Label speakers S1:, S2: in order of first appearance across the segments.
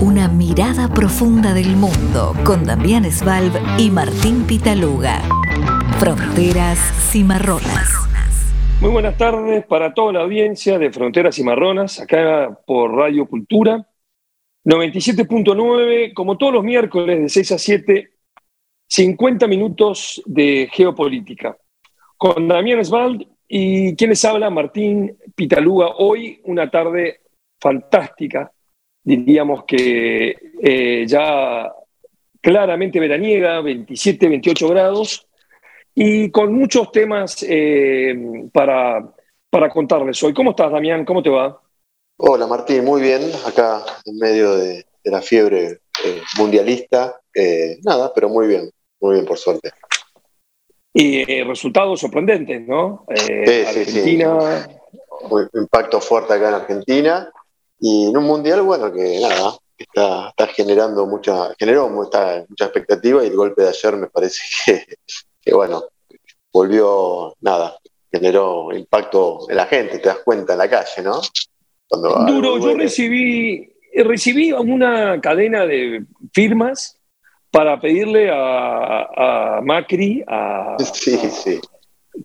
S1: Una mirada profunda del mundo con Damián Svalb y Martín Pitaluga. Fronteras Cimarronas.
S2: Muy buenas tardes para toda la audiencia de Fronteras Cimarronas, acá por Radio Cultura. 97.9, como todos los miércoles de 6 a 7, 50 minutos de geopolítica. Con Damián Svalb y quienes habla, Martín Pitaluga. Hoy una tarde fantástica, diríamos que eh, ya claramente veraniega, 27, 28 grados, y con muchos temas eh, para, para contarles hoy. ¿Cómo estás, Damián? ¿Cómo te va?
S3: Hola, Martín, muy bien, acá en medio de, la fiebre eh, mundialista. nada, pero muy bien, muy bien, por suerte.
S2: Y resultados sorprendentes, ¿no?
S3: sí, Argentina. Sí, sí. impacto fuerte acá en Argentina. Y en un mundial, bueno, que nada, está, está generando mucha, generó mucha, mucha expectativa y el golpe de ayer me parece que, bueno, volvió, nada, generó impacto en la gente, te das cuenta en la calle, ¿no?
S2: Duro, yo recibí, recibí una cadena de firmas para pedirle a, Macri, a,
S3: sí, sí.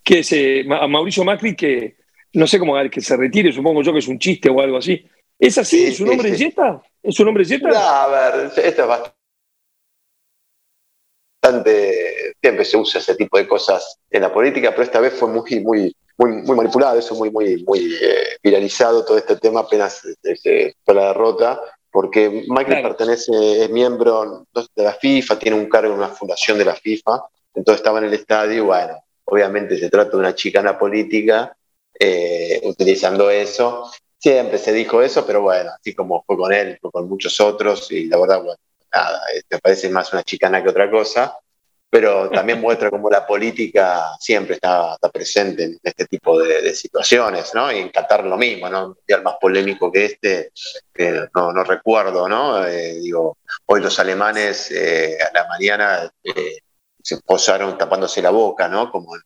S2: Que se, a Mauricio Macri que, no sé cómo, que se retire, supongo yo que es un chiste o algo así, ¿Es así? ¿Es un hombre de Jetta? ¿Es un hombre
S3: a ver, esto es bastante. Siempre se usa ese tipo de cosas en la política, pero esta vez fue muy, muy, muy, muy manipulado, eso muy, muy, muy eh, viralizado todo este tema apenas fue la derrota, porque Michael pertenece, es miembro de la FIFA, tiene un cargo en una fundación de la FIFA, entonces estaba en el estadio y bueno, obviamente se trata de una chicana política, eh, utilizando eso, Siempre se dijo eso, pero bueno, así como fue con él, fue con muchos otros, y la verdad, bueno, nada, me parece más una chicana que otra cosa, pero también muestra cómo la política siempre está, presente en este tipo de, situaciones, ¿no? Y en Qatar lo mismo, ¿no? Un mundial más polémico que este, no, no recuerdo, ¿no? Eh, digo, hoy los alemanes eh, a la mañana eh, se posaron tapándose la boca, ¿no? Como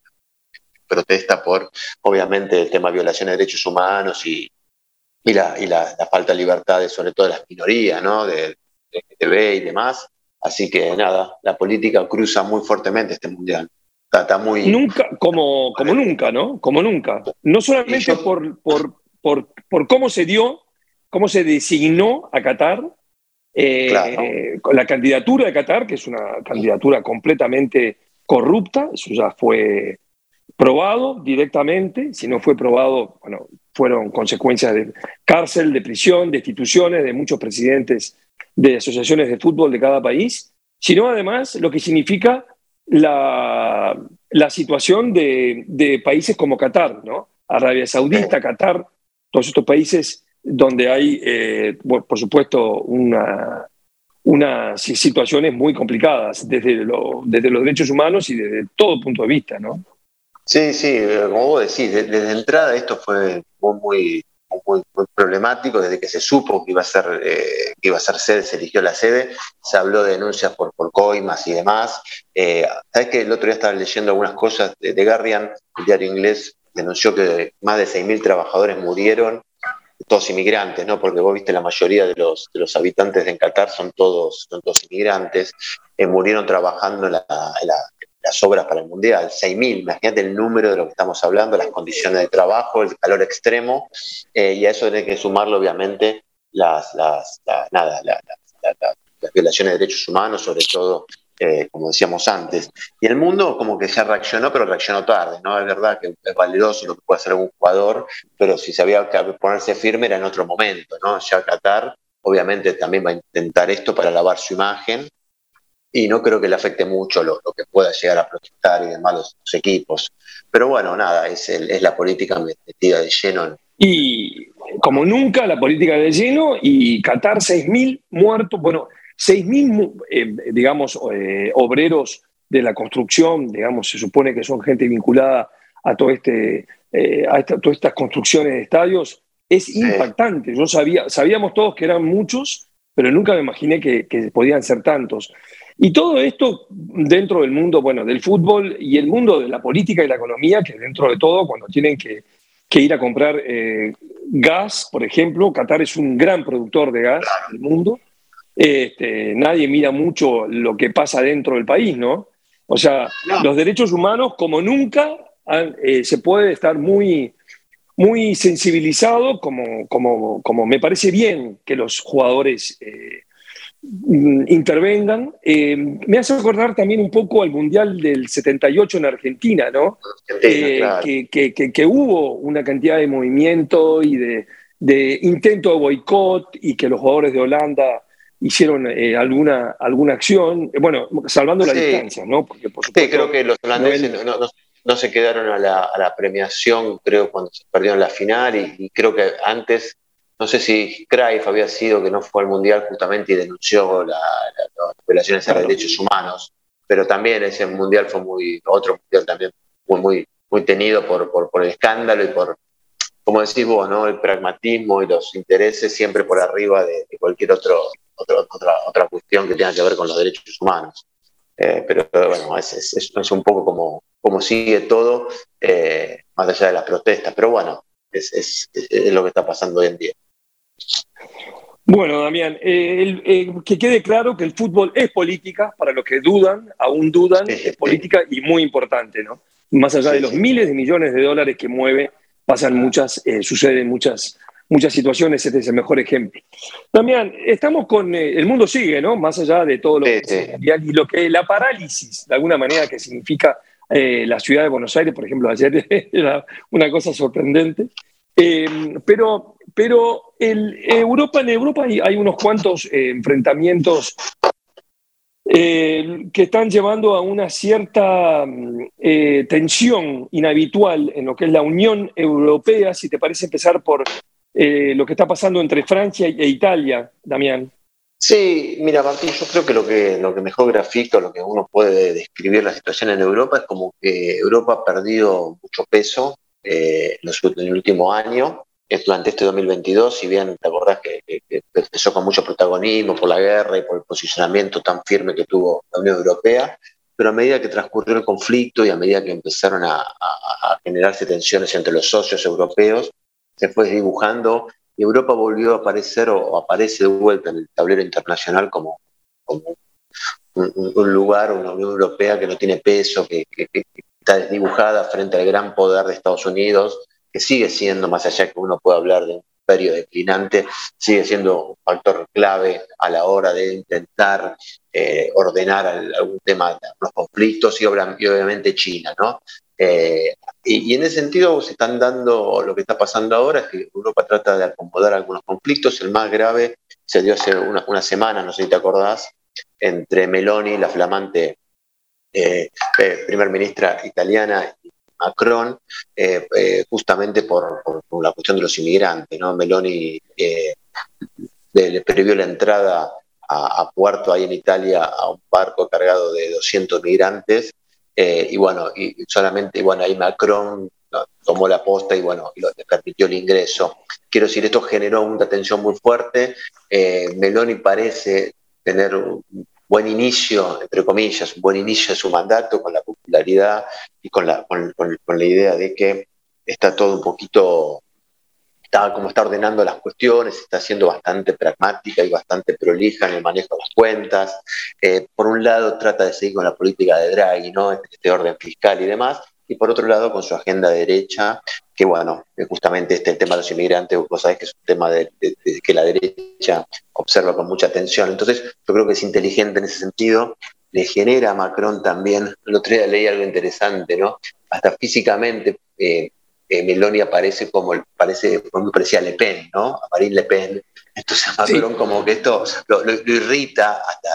S3: protesta por, obviamente, el tema de violación de derechos humanos y, y la, y la, falta de libertades, sobre todo de las minorías, ¿no? De, de TV y demás. Así que nada, la política cruza muy fuertemente este mundial. Está, muy.
S2: Nunca, como, como nunca, ¿no? Como nunca. No solamente por, por, por, por, cómo se dio, cómo se designó a Qatar, eh, la candidatura de Qatar, que es una candidatura completamente corrupta, eso ya fue probado directamente, si no fue probado, bueno, fueron consecuencias de cárcel, de prisión, de instituciones, de muchos presidentes de asociaciones de fútbol de cada país, sino además lo que significa la, la situación de, de, países como Qatar, ¿no? Arabia Saudita, Qatar, todos estos países donde hay, eh, por supuesto, una, unas situaciones muy complicadas desde, desde los derechos humanos y desde todo punto de vista, ¿no?
S3: Sí, sí, como vos decís, desde, entrada esto fue muy, problemático, desde que se supo que iba a ser, eh, que iba a ser sede, se eligió la sede, se habló de denuncias por, por coimas y demás. Eh, Sabes que el otro día estaba leyendo algunas cosas de, de Guardian, el diario inglés denunció que más de 6.000 trabajadores murieron, todos inmigrantes, ¿no? Porque vos viste la mayoría de los, de los habitantes de Qatar son todos, son todos inmigrantes, eh, murieron trabajando en la, las obras para el Mundial, 6.000, imagínate el número de lo que estamos hablando, las condiciones de trabajo, el calor extremo, eh, y a eso tiene que sumarlo obviamente las, las, nada, las violaciones de derechos humanos, sobre todo, eh, como decíamos antes. Y el mundo como que ya reaccionó, pero reaccionó tarde, ¿no? Es verdad que es valeroso lo que puede hacer algún jugador, pero si se había que ponerse firme era en otro momento, ¿no? Ya Qatar obviamente también va a intentar esto para lavar su imagen, y no creo que le afecte mucho lo, que pueda llegar a protestar y demás los, equipos. Pero bueno, nada, es, es la política metida de lleno.
S2: Y como nunca, la política de lleno y Qatar 6.000 muertos, bueno, 6.000, eh, digamos, eh, obreros de la construcción, digamos, se supone que son gente vinculada a, todo este, eh, a todas estas construcciones de estadios, es impactante. Yo sabía, sabíamos todos que eran muchos, pero nunca me imaginé que, que podían ser tantos. Y todo esto dentro del mundo, bueno, del fútbol y el mundo de la política y la economía, que dentro de todo, cuando tienen que, ir a comprar eh, gas, por ejemplo, Qatar es un gran productor de gas del mundo, este, nadie mira mucho lo que pasa dentro del país, ¿no? O sea, los derechos humanos, como nunca, eh, se puede estar muy, muy sensibilizado, como, como, como me parece bien que los jugadores eh, intervengan. Eh, me hace acordar también un poco al Mundial del 78 en Argentina, ¿no? que, que, hubo una cantidad de movimiento y de, de intento de boicot y que los jugadores de Holanda hicieron eh, alguna, alguna acción, eh, bueno, salvando la distancia, ¿no?
S3: Porque, por supuesto, sí, creo que los holandeses no, se quedaron a la, premiación, creo, cuando se perdieron la final, y, creo que antes, no sé si Cruyff había sido que no fue al Mundial justamente y denunció las violaciones a derechos humanos, pero también ese Mundial fue muy, otro Mundial también muy, muy, muy tenido por, por, por el escándalo y por, como decís vos, ¿no? el pragmatismo y los intereses siempre por arriba de cualquier otro otra, otra cuestión que tenga que ver con los derechos humanos. Eh, pero bueno, es, es, un poco como, como sigue todo, eh, más allá de las protestas. Pero bueno, es, lo que está pasando hoy en día.
S2: Bueno, Damián, eh, que quede claro que el fútbol es política, para los que dudan, aún dudan, es política y muy importante, ¿no? Más allá de los miles de millones de dólares que mueve, pasan muchas, suceden muchas muchas situaciones, este es el mejor ejemplo. Damián, estamos con, eh, el mundo sigue, ¿no? Más allá de todo lo que y lo que la parálisis, de alguna manera, que significa eh, la ciudad de Buenos Aires, por ejemplo, ayer era una cosa sorprendente. Eh, pero pero el, Europa, en Europa hay, unos cuantos enfrentamientos que están llevando a una cierta tensión inhabitual en lo que es la Unión Europea, si te parece empezar por eh, lo que está pasando entre Francia e Italia, Damián.
S3: Sí, mira, Martín, yo creo que lo que, lo que mejor grafica, lo que uno puede describir la situación en Europa es como que Europa ha perdido mucho peso eh, en, el último año, durante este 2022, si bien te acordás que, empezó con mucho protagonismo por la guerra y por el posicionamiento tan firme que tuvo la Unión Europea, pero a medida que transcurrió el conflicto y a medida que empezaron a generarse tensiones entre los socios europeos, se fue dibujando y Europa volvió a aparecer o, aparece de vuelta en el tablero internacional como, un, lugar, una Unión Europea que no tiene peso, que, está desdibujada frente al gran poder de Estados Unidos, sigue siendo, más allá que uno pueda hablar de un imperio declinante, sigue siendo un factor clave a la hora de intentar eh, ordenar algún tema, los conflictos y, obviamente China, ¿no? Eh, y, en ese sentido se están dando, lo que está pasando ahora es que Europa trata de acomodar algunos conflictos. El más grave se dio hace una, semana, no sé si te acordás, entre Meloni, la flamante eh, primer ministra italiana, y Macron, justamente por, la cuestión de los inmigrantes. ¿no? Meloni le, previó la entrada a, a, Puerto, ahí en Italia, a un barco cargado de 200 migrantes eh, y bueno, y solamente, bueno, ahí Macron tomó la posta y bueno, le permitió el ingreso. Quiero decir, esto generó una tensión muy fuerte. Eh, Meloni parece tener un buen inicio, entre comillas, un buen inicio de su mandato con la popularidad y con la, con la idea de que está todo un poquito está, como está ordenando las cuestiones, está siendo bastante pragmática y bastante prolija en el manejo de las cuentas. Eh, por un lado, trata de seguir con la política de Draghi, ¿no? este, este orden fiscal y demás, y por otro lado, con su agenda derecha, que bueno, justamente este el tema de los inmigrantes, vos sabés que es un tema de, que la derecha observa con mucha atención. Entonces, yo creo que es inteligente en ese sentido. Le genera a Macron también, el otro día leí algo interesante, ¿no? Hasta físicamente eh, eh, Meloni aparece como, parece, como parecía Le Pen, ¿no? A Marine Le Pen. Entonces Macron como que esto lo, irrita hasta,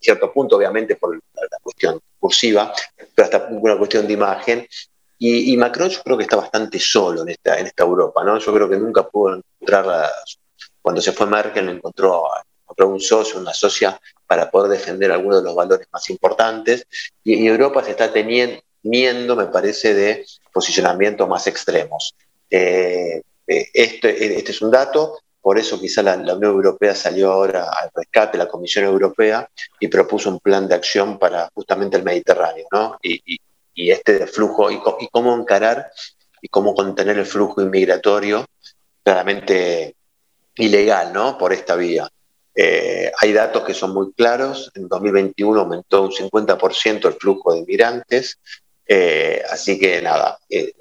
S3: cierto punto, obviamente por la, cuestión pero hasta una cuestión de imagen. Y, Macron yo creo que está bastante solo en esta, en esta Europa, ¿no? Yo creo que nunca pudo encontrar, cuando se fue Merkel, encontró, encontró un socio, una socia para poder defender algunos de los valores más importantes. Y, y Europa se está teniendo, me parece, de posicionamientos más extremos. Eh, este, este, es un dato, por eso quizá la, Unión Europea salió ahora al rescate, la Comisión Europea, y propuso un plan de acción para justamente el Mediterráneo, ¿no? Y, este flujo, y, cómo encarar y cómo contener el flujo inmigratorio claramente ilegal, ¿no? Por esta vía. Eh, hay datos que son muy claros. En 2021 aumentó un 50% el flujo de inmigrantes. Eh, así que nada, eh,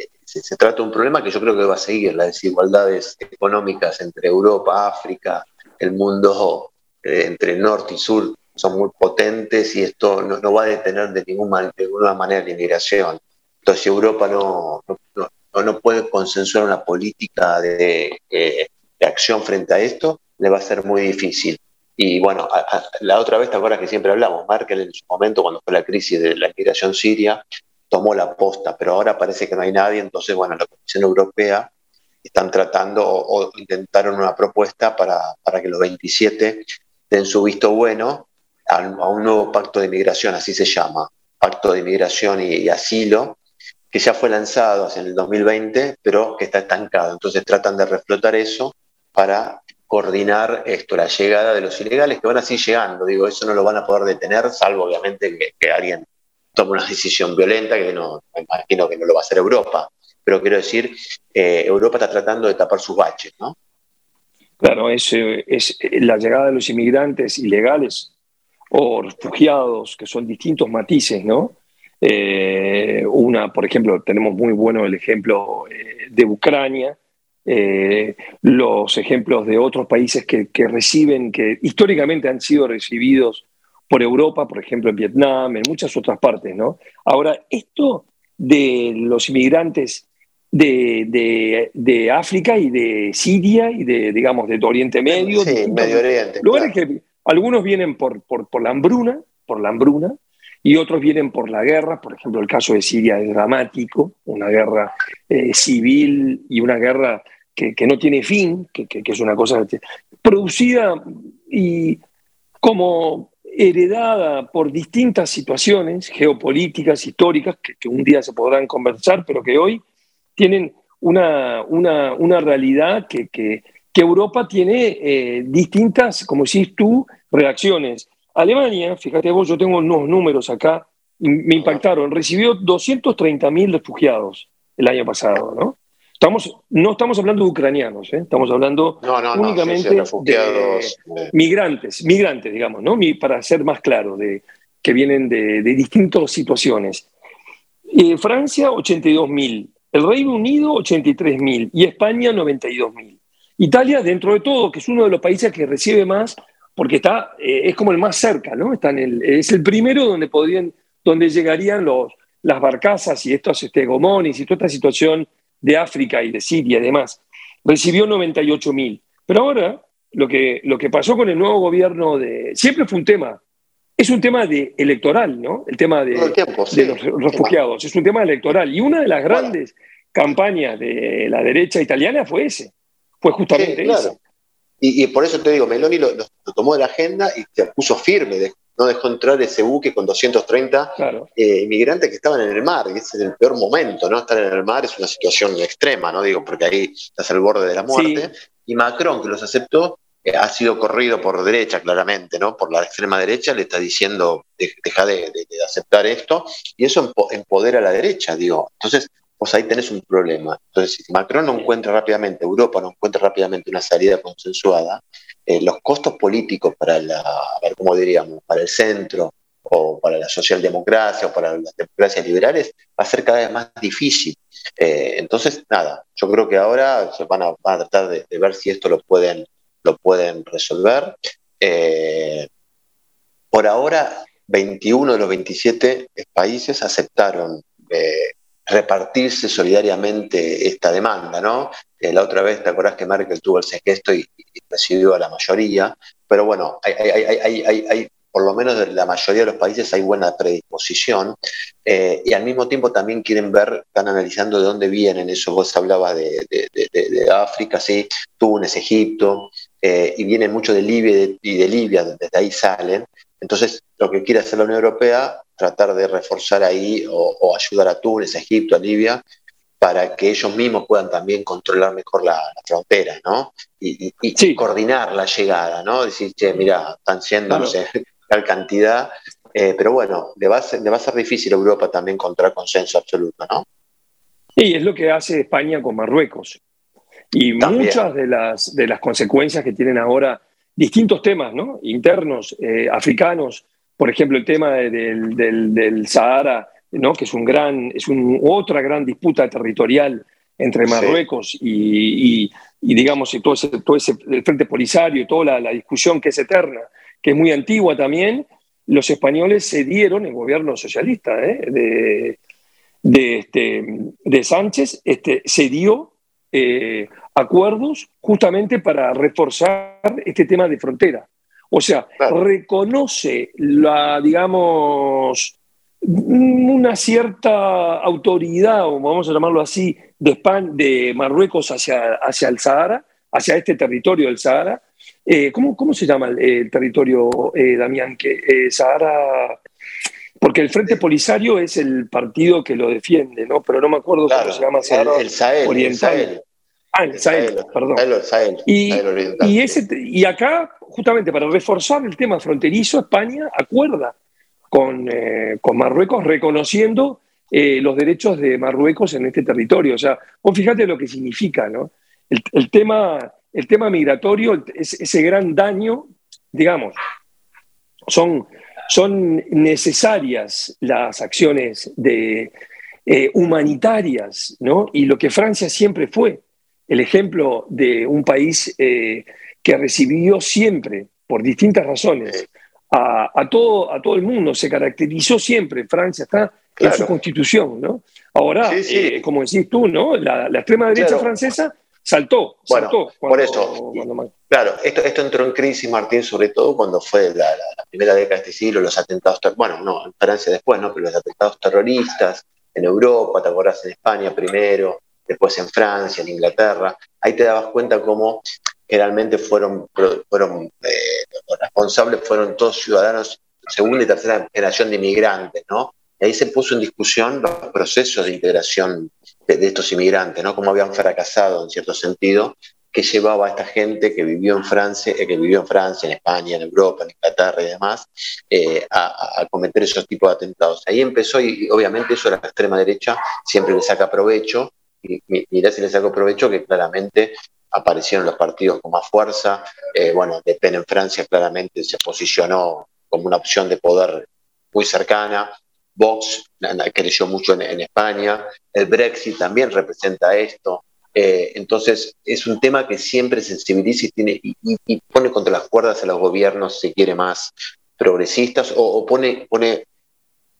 S3: se, trata de un problema que yo creo que va a seguir. Las desigualdades económicas entre Europa, África, el mundo entre norte y sur son muy potentes y esto no, va a detener de, ninguna, manera la inmigración. Entonces, Europa no, no, puede consensuar una política de, acción frente a esto, le va a ser muy difícil. Y bueno, la otra vez, ¿te acuerdas que siempre hablamos? Merkel en su momento, cuando fue la crisis de la inmigración siria, tomó la posta, pero ahora parece que no hay nadie, entonces, bueno, la Comisión Europea están tratando o, intentaron una propuesta para, para, que los 27 den su visto bueno a, un nuevo pacto de inmigración, así se llama, pacto de inmigración y asilo, que ya fue lanzado en el 2020, pero que está estancado. Entonces tratan de reflotar eso para coordinar esto, la llegada de los ilegales que van así llegando. Digo, eso no lo van a poder detener, salvo obviamente que, alguien tome una decisión violenta, que no, me imagino que no lo va a hacer Europa. Pero quiero decir, eh, Europa está tratando de tapar sus baches, ¿no?
S2: Claro, es, es la llegada de los inmigrantes ilegales o refugiados, que son distintos matices, ¿no? Eh, una, por ejemplo, tenemos muy bueno el ejemplo eh, de Ucrania, eh, los ejemplos de otros países que, reciben, que históricamente han sido recibidos por Europa, por ejemplo en Vietnam, en muchas otras partes, ¿no? Ahora, esto de los inmigrantes de, África y de Siria y de, digamos, de Oriente Medio,
S3: Medio Oriente,
S2: lugares que algunos vienen por, por, por la hambruna, por la hambruna, y otros vienen por la guerra, por ejemplo el caso de Siria es dramático, una guerra eh, civil y una guerra que, no tiene fin, que, es una cosa producida y como heredada por distintas situaciones geopolíticas, históricas, que, un día se podrán conversar, pero que hoy tienen una, una, realidad que, Europa tiene eh, distintas, como decís tú, reacciones. Alemania, fíjate vos, yo tengo unos números acá, me impactaron, recibió 230.000 refugiados el año pasado, ¿no? Estamos, no estamos hablando de ucranianos, ¿eh? estamos hablando únicamente de migrantes, migrantes, digamos, ¿no? Para ser más claro, de, que vienen de, distintas situaciones. Eh, Francia, 82.000, el Reino Unido, 83.000 y España, 92.000. Italia, dentro de todo, que es uno de los países que recibe más, porque está, eh, es como el más cerca, ¿no? Está en el, es el primero donde, podrían, donde llegarían los, las barcazas y estos este, gomonis y toda esta situación de África y de Siria y demás. Recibió 98 mil. Pero ahora, lo que, lo que pasó con el nuevo gobierno de... Siempre fue un tema, es un tema de electoral, ¿no? El tema de, de los refugiados, es un tema electoral. Y una de las grandes campañas de la derecha italiana fue ese, fue justamente ese.
S3: Y, por eso te digo, Meloni lo, tomó de la agenda y se puso firme, no dejó entrar ese buque con 230 eh, inmigrantes que estaban en el mar, y ese es el peor momento, ¿no? Estar en el mar es una situación extrema, ¿no? Digo, porque ahí estás al borde de la muerte. Y Macron, que los aceptó, eh, ha sido corrido por derecha, claramente, ¿no? Por la extrema derecha, le está diciendo, deja de, aceptar esto, y eso empodera a la derecha, digo. Entonces, pues ahí tenés un problema. Entonces, si Macron no encuentra rápidamente, Europa no encuentra rápidamente una salida consensuada, eh, los costos políticos para la, cómo diríamos, para el centro o para la socialdemocracia o para las democracias liberales va a ser cada vez más difícil. Eh, entonces, nada, yo creo que ahora se van a, tratar de, ver si esto lo pueden, lo pueden resolver. Eh, por ahora, 21 de los 27 países aceptaron repartirse solidariamente esta demanda, ¿no? La otra vez, ¿te acuerdas que Merkel tuvo el gesto y, recibió a la mayoría? Pero bueno, hay, por lo menos de la mayoría de los países hay buena predisposición eh, y al mismo tiempo también quieren ver, están analizando de dónde vienen, eso vos hablabas de, África, sí, Túnez, Egipto, eh, y vienen mucho de Libia y de Libia, desde ahí salen. Entonces, lo que quiere hacer la Unión Europea tratar de reforzar ahí o, ayudar a Túnez, Egipto, a Libia, para que ellos mismos puedan también controlar mejor la, frontera, ¿no? Y, coordinar la llegada, ¿no? Decir, che, mira, están siendo, no sé, tal cantidad, eh, pero bueno, le va, a ser, le va a ser difícil a Europa también encontrar consenso absoluto, ¿no?
S2: Y es lo que hace España con Marruecos. Y muchas de las, de las consecuencias que tienen ahora distintos temas ¿no? internos, eh, africanos, por ejemplo, el tema del, del, Sahara, ¿no? que es, un gran, es un, otra gran disputa territorial entre Marruecos y, digamos, todo ese, todo ese, el Frente Polisario y toda la, discusión que es eterna, que es muy antigua también, los españoles se dieron, el gobierno socialista ¿eh? de, de, este, de Sánchez, este, se dio eh, acuerdos justamente para reforzar este tema de frontera. O sea, reconoce la, digamos, una cierta autoridad, o vamos a llamarlo así, de, España, de Marruecos hacia, hacia el Sahara, hacia este territorio del Sahara. Eh, ¿cómo, ¿cómo, se llama el, territorio, eh, Damián? Que eh, Sahara. Porque el Frente Polisario es el partido que lo defiende, ¿no? Pero no me acuerdo cómo se llama
S3: Sahara el, Sahel,
S2: Oriental. Ah, el Sahel, perdón. y, y, ese, y acá, justamente para reforzar el tema fronterizo, España acuerda con, eh, con Marruecos reconociendo eh, los derechos de Marruecos en este territorio. O sea, vos fíjate lo que significa, ¿no? El, tema, el tema migratorio, ese gran daño, digamos, son, son necesarias las acciones de, eh, humanitarias, ¿no? Y lo que Francia siempre fue, el ejemplo de un país que recibió siempre, por distintas razones, a, todo, a todo el mundo, se caracterizó siempre, Francia está en su constitución, ¿no? Ahora, eh, como decís tú, ¿no? La, extrema derecha francesa saltó,
S3: bueno, por eso, claro, esto, esto entró en crisis, Martín, sobre todo cuando fue la, primera década de este siglo, los atentados, bueno, no, en Francia después, ¿no? Pero los atentados terroristas en Europa, te acordás en España primero, después en Francia, en Inglaterra, ahí te dabas cuenta cómo generalmente fueron, fueron eh, responsables, fueron todos ciudadanos segunda y tercera generación de inmigrantes, ¿no? Y ahí se puso en discusión los procesos de integración de, estos inmigrantes, ¿no? Cómo habían fracasado en cierto sentido, que llevaba a esta gente que vivió en Francia, eh, que vivió en Francia, en España, en Europa, en Inglaterra y demás, eh, a, cometer esos tipos de atentados. Ahí empezó y, obviamente eso la extrema derecha siempre le saca provecho mirá si le saco provecho que claramente aparecieron los partidos con más fuerza. Eh, bueno, Le Pen en Francia claramente se posicionó como una opción de poder muy cercana. Vox creció mucho en, España. El Brexit también representa esto. Eh, entonces, es un tema que siempre sensibiliza y, tiene, y, pone contra las cuerdas a los gobiernos, si quiere, más progresistas o, pone,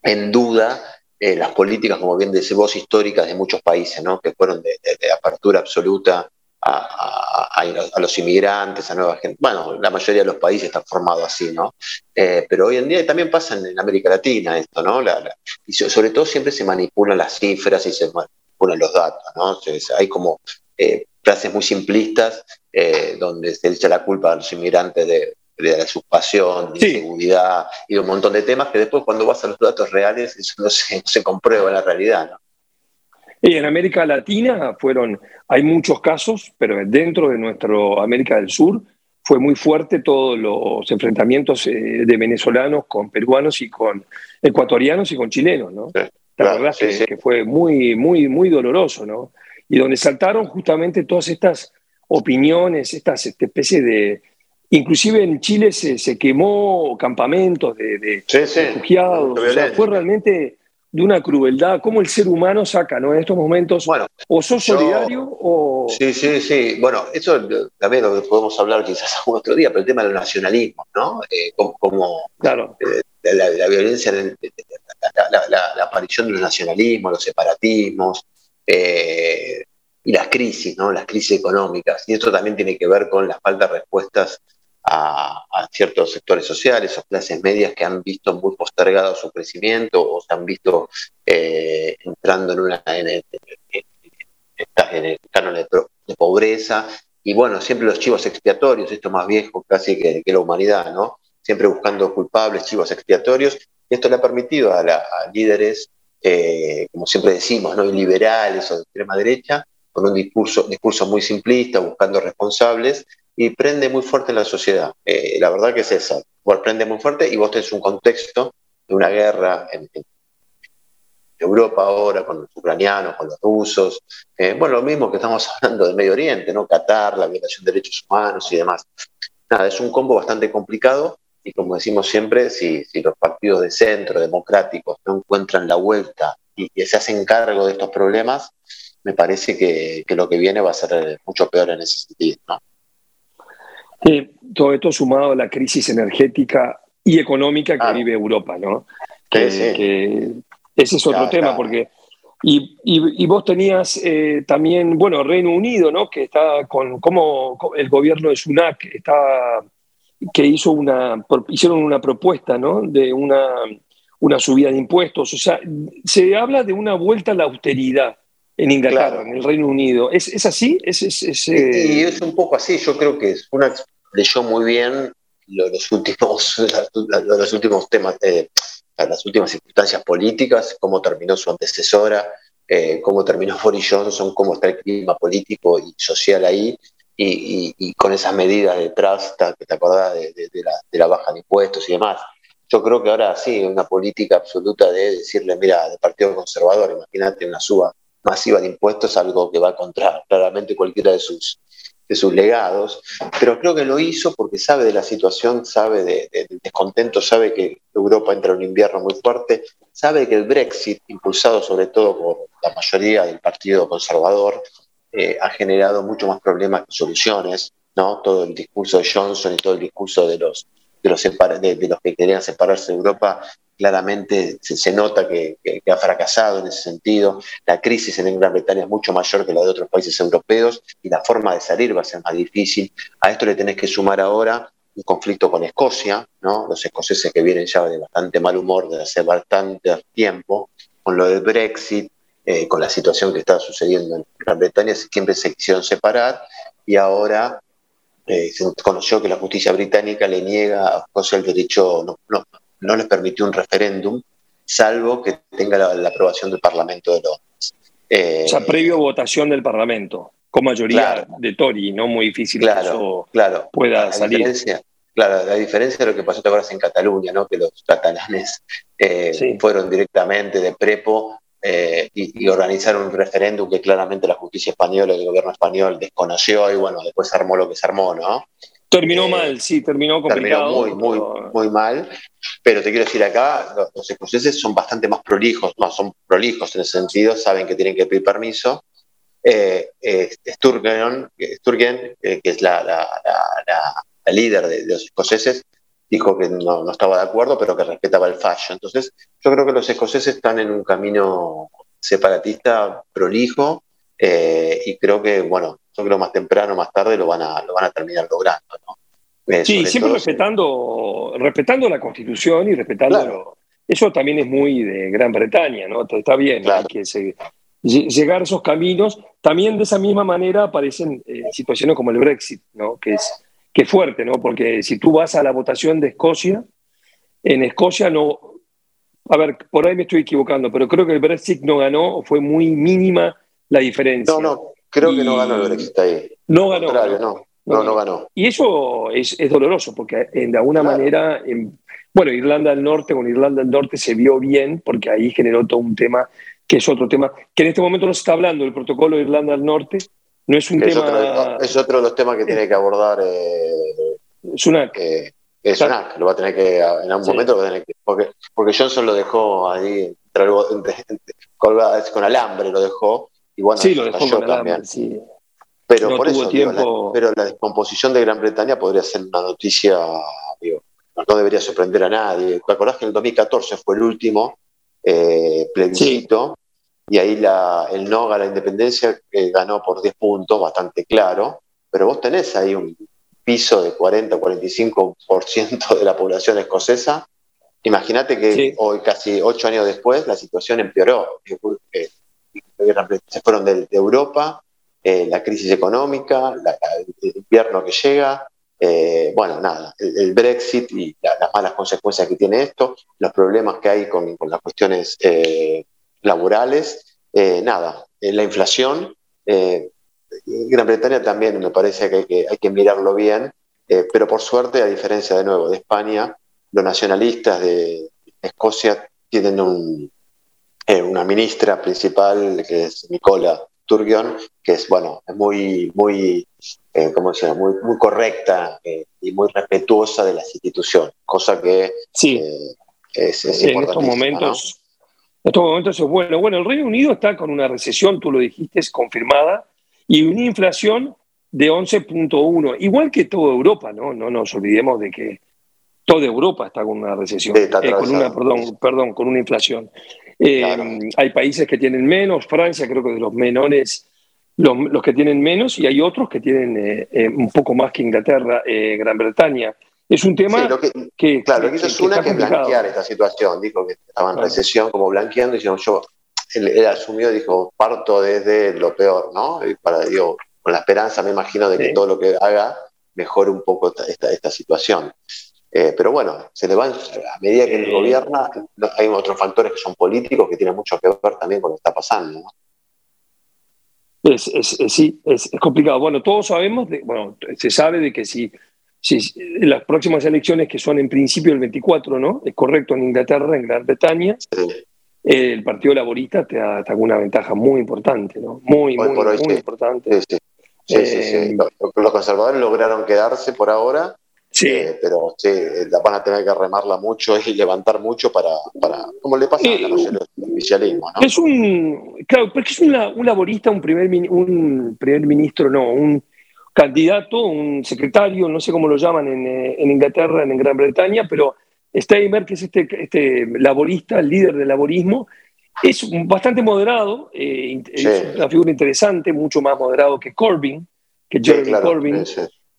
S3: en duda eh, las políticas, como bien decís vos, históricas de muchos países, que fueron de, apertura absoluta a, los inmigrantes, a nueva gente. Bueno, la mayoría de los países están formados así, ¿no? Eh, pero hoy en día también pasa en, América Latina esto, ¿no? y sobre todo siempre se manipulan las cifras y se manipulan los datos, ¿no? hay como eh, frases muy simplistas donde se echa la culpa a los inmigrantes de, de la usurpación, de seguridad y de un montón de temas que después cuando vas a los datos reales eso no se, comprueba en la realidad. ¿no?
S2: Y en América Latina fueron, hay muchos casos, pero dentro de nuestro América del Sur fue muy fuerte todos los enfrentamientos eh, de venezolanos con peruanos y con ecuatorianos y con chilenos, ¿no? la verdad que, que, fue muy, muy, muy doloroso, ¿no? Y donde saltaron justamente todas estas opiniones, estas este, especies de, Inclusive en Chile se, quemó campamentos de, refugiados. fue realmente de una crueldad. ¿Cómo el ser humano saca ¿no? en estos momentos? Bueno, o sos solidario o.
S3: Sí, sí, sí. Bueno, eso también lo podemos hablar quizás algún otro día, pero el tema del nacionalismo, ¿no? Eh, como,
S2: claro.
S3: Eh, la, violencia, la, aparición de los nacionalismos, los separatismos. Eh, y las crisis, ¿no? las crisis económicas. Y esto también tiene que ver con la falta de respuestas a, ciertos sectores sociales o clases medias que han visto muy postergado su crecimiento o se han visto eh, entrando en, una, en, el, canon de, pobreza. Y bueno, siempre los chivos expiatorios, esto más viejo casi que, la humanidad, ¿no? Siempre buscando culpables, chivos expiatorios. Y esto le ha permitido a, líderes, eh, como siempre decimos, ¿no? liberales o de extrema derecha, con un discurso muy simplista, buscando responsables, y prende muy fuerte en la sociedad. Eh, la verdad que es esa. Bueno, prende muy fuerte y vos tenés un contexto de una guerra en, Europa ahora, con los ucranianos, con los rusos. Eh, bueno, lo mismo que estamos hablando del Medio Oriente, ¿no? Qatar, la violación de derechos humanos y demás. nada, es un combo bastante complicado y como decimos siempre, si, si los partidos de centro democráticos no encuentran la vuelta y, se hacen cargo de estos problemas, me parece que, lo que viene va a ser mucho peor en ese sentido.
S2: Todo esto sumado a la crisis energética y económica que vive Europa, ¿no? Que, ese es otro tema, porque... Y, vos tenías eh, también, bueno, Reino Unido, ¿no? Que está con, como el gobierno de Sunak está que hizo una, hicieron una propuesta ¿no? de una, una subida de impuestos. O sea, se habla de una vuelta a la austeridad en Inglaterra, en el Reino Unido. ¿Es, es así? ¿Es, es,
S3: es Y es un poco así. Yo creo que una leyó muy bien los últimos, los últimos temas, eh, las últimas circunstancias políticas, cómo terminó su antecesora, eh, cómo terminó Boris Johnson, cómo está el clima político y social ahí y, con esas medidas detrás, que te acordás de, la, baja de impuestos y demás. Yo creo que ahora sí, una política absoluta de decirle, mira, del Partido Conservador, imagínate una suba masiva de impuestos, algo que va contra claramente cualquiera de sus, de sus legados, pero creo que lo hizo porque sabe de la situación, sabe del descontento, sabe que Europa entra en un invierno muy fuerte, sabe que el Brexit, impulsado sobre todo por la mayoría del Partido Conservador, eh, ha generado mucho más problemas que soluciones, ¿no? Todo el discurso de Johnson y todo el discurso de los, de los, de, los que querían separarse de Europa claramente se, nota que, ha fracasado en ese sentido. La crisis en Gran Bretaña es mucho mayor que la de otros países europeos y la forma de salir va a ser más difícil. A esto le tenés que sumar ahora un conflicto con Escocia, ¿no? los escoceses que vienen ya de bastante mal humor desde hace bastante tiempo, con lo del Brexit, eh, con la situación que estaba sucediendo en Gran Bretaña, siempre se quisieron separar y ahora eh, se conoció que la justicia británica le niega a Escocia el derecho, no, no les permitió un referéndum, salvo que tenga la, aprobación del Parlamento de Londres.
S2: Eh, o sea, previo votación del Parlamento, con mayoría de Tory, no muy difícil
S3: claro, que eso
S2: claro. pueda salir.
S3: Claro, la diferencia de lo que pasó ahora en Cataluña, ¿no? que los catalanes fueron directamente de prepo eh, y, organizar un referéndum que claramente la justicia española y el gobierno español desconoció y bueno, después se armó lo que se armó, ¿no?
S2: Terminó eh, mal, sí, terminó complicado.
S3: Terminó muy, muy, muy mal, pero te quiero decir acá, los, escoceses son bastante más prolijos, no, son prolijos en ese sentido, saben que tienen que pedir permiso. Eh, Sturgeon, que es la, la, la, líder de, de los escoceses, dijo que no, estaba de acuerdo, pero que respetaba el fallo. Entonces, yo creo que los escoceses están en un camino separatista prolijo eh, y creo que, bueno, yo creo más temprano o más tarde lo van a, lo van a terminar logrando.
S2: Eh, sí, siempre respetando, respetando la Constitución y respetando... Eso también es muy de Gran Bretaña, ¿no? Está bien, que llegar a esos caminos. También de esa misma manera aparecen eh, situaciones como el Brexit, ¿no? Que es Qué fuerte, ¿no? Porque si tú vas a la votación de Escocia, en Escocia no. A ver, por ahí me estoy equivocando, pero creo que el Brexit no ganó, fue muy mínima la diferencia.
S3: No, no, creo que no ganó el Brexit ahí.
S2: No ganó.
S3: no, no, no, ganó.
S2: Y eso es, doloroso, porque de alguna manera, bueno, Irlanda del Norte, con Irlanda del Norte se vio bien, porque ahí generó todo un tema que es otro tema, que en este momento no se está hablando del protocolo de Irlanda del Norte, no es un
S3: tema.
S2: Otro,
S3: es otro de los temas que tiene que abordar. Eh,
S2: Sunak.
S3: Eh, Sunak, lo va a tener que. En algún momento va a tener que. Porque, porque Johnson lo dejó ahí con alambre, lo dejó. Y bueno,
S2: sí, lo dejó con también. sí.
S3: Pero por eso, la, pero la descomposición de Gran Bretaña podría ser una noticia, digo, no debería sorprender a nadie. ¿Te acordás que en el 2014 fue el último eh, plebiscito? y ahí la, el no a la independencia ganó por 10 puntos, bastante claro, pero vos tenés ahí un piso de 40-45% de la población escocesa. Imagínate que hoy, casi ocho años después, la situación empeoró. Se fueron de, Europa, eh, la crisis económica, el invierno que llega, eh, bueno, nada, el, Brexit y las malas consecuencias que tiene esto, los problemas que hay con, las cuestiones eh, laborales, eh, nada, eh, la inflación. Eh, Gran Bretaña también me parece que hay que, mirarlo bien, pero por suerte, a diferencia de nuevo de España, los nacionalistas de Escocia tienen una ministra principal que es Nicola Turgeon, que es, bueno, es muy, muy eh, ¿cómo se llama? Muy, muy correcta eh, y muy respetuosa de las instituciones, cosa que
S2: sí. es, es En estos momentos, en estos momentos es bueno. Bueno, el Reino Unido está con una recesión, tú lo dijiste, es confirmada, y una inflación de 11.1, igual que toda Europa, ¿no? No nos olvidemos de que toda Europa está con una recesión, con una, perdón, perdón, con una inflación. Hay países que tienen menos, Francia creo que de los menores los, que tienen menos y hay otros que tienen eh, eh, un poco más que Inglaterra, eh, Gran Bretaña. Es un tema que,
S3: Claro, que, es una que, blanquear esta situación. Dijo que estaba en recesión, como blanqueando, y yo, él, asumió, dijo, parto desde lo peor, ¿no? Y para, digo, con la esperanza, me imagino, de que todo lo que haga mejore un poco esta, esta, situación. Pero bueno, se le van, a medida que él gobierna, hay otros factores que son políticos que tienen mucho que ver también con lo que está pasando. ¿no?
S2: Es, sí, es, complicado. Bueno, todos sabemos, de, bueno, se sabe de que si, si, las próximas elecciones, que son en principio el 24, ¿no? Es correcto, en Inglaterra, en Gran Bretaña, el Partido Laborista te da, una ventaja muy importante, ¿no? Muy, muy, muy importante.
S3: Sí, sí. Eh, los conservadores lograron quedarse por ahora Sí. Eh, pero sí, van a tener que remarla mucho y levantar mucho para, para como le pasa a la mayoría del oficialismo. ¿no?
S2: Es un, claro, porque es un, un laborista, un primer, un primer ministro, no, un candidato, un secretario, no sé cómo lo llaman en, eh, en Inglaterra, en Gran Bretaña, pero Steimer, que es este, este laborista, el líder del laborismo, es bastante moderado, eh, es una figura interesante, mucho más moderado que Corbyn, que Jeremy Corbyn.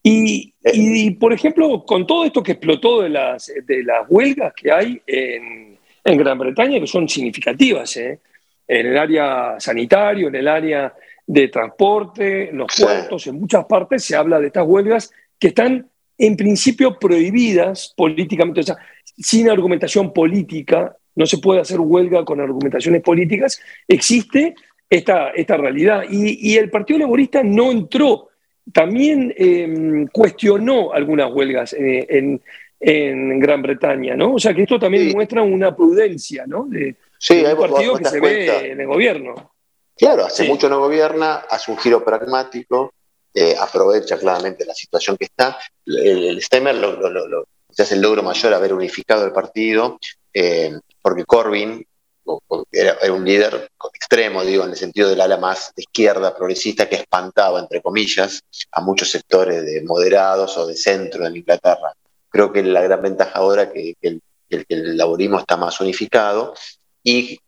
S2: Y, y, por ejemplo, con todo esto que explotó de las, de las huelgas que hay en, en Gran Bretaña, que son significativas, ¿eh? en el área sanitario, en el área de transporte, en los puertos, en muchas partes se habla de estas huelgas que están en principio prohibidas políticamente, o sea, sin argumentación política, no se puede hacer huelga con argumentaciones políticas, existe esta, esta realidad. Y, y el Partido Laborista no entró también em, cuestionó algunas huelgas eh, en, Gran Bretaña, ¿no? O sea que esto también muestra una prudencia, ¿no? De,
S3: sí,
S2: un partido que se ve en el gobierno.
S3: Claro, hace mucho no gobierna, hace un giro pragmático, eh, aprovecha claramente la situación que está. El, el Stemmer lo, lo, hace el logro mayor haber unificado el partido, eh, porque Corbyn era, un líder extremo, digo, en el sentido del ala más de izquierda, progresista, que espantaba, entre comillas, a muchos sectores de moderados o de centro en Inglaterra. Creo que la gran ventaja ahora que, que, el, laborismo está más unificado y,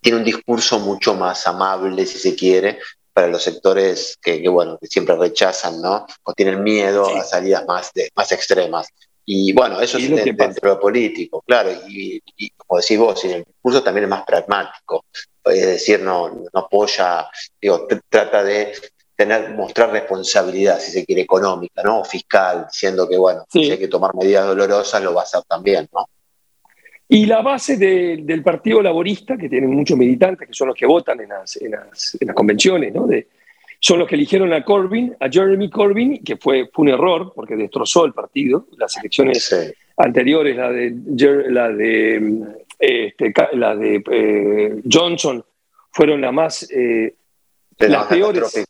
S3: tiene un discurso mucho más amable, si se quiere, para los sectores que, bueno, que siempre rechazan, ¿no? O tienen miedo a salidas más, más extremas. Y bueno, eso es dentro de lo político, claro, y, como decís vos, el discurso también es más pragmático, es decir, no, no apoya, digo, trata de tener, mostrar responsabilidad, si se quiere, económica, ¿no? O fiscal, diciendo que, bueno, si hay que tomar medidas dolorosas, lo va a hacer también, ¿no?
S2: Y la base del Partido Laborista, que tiene muchos militantes, que son los que votan en las, en las, en las convenciones, ¿no? De, son los que eligieron a Corbyn, a Jeremy Corbyn, que fue, un error porque destrozó el partido. Las elecciones anteriores, la de, la de, este, la de eh, Johnson, fueron las más eh, las peores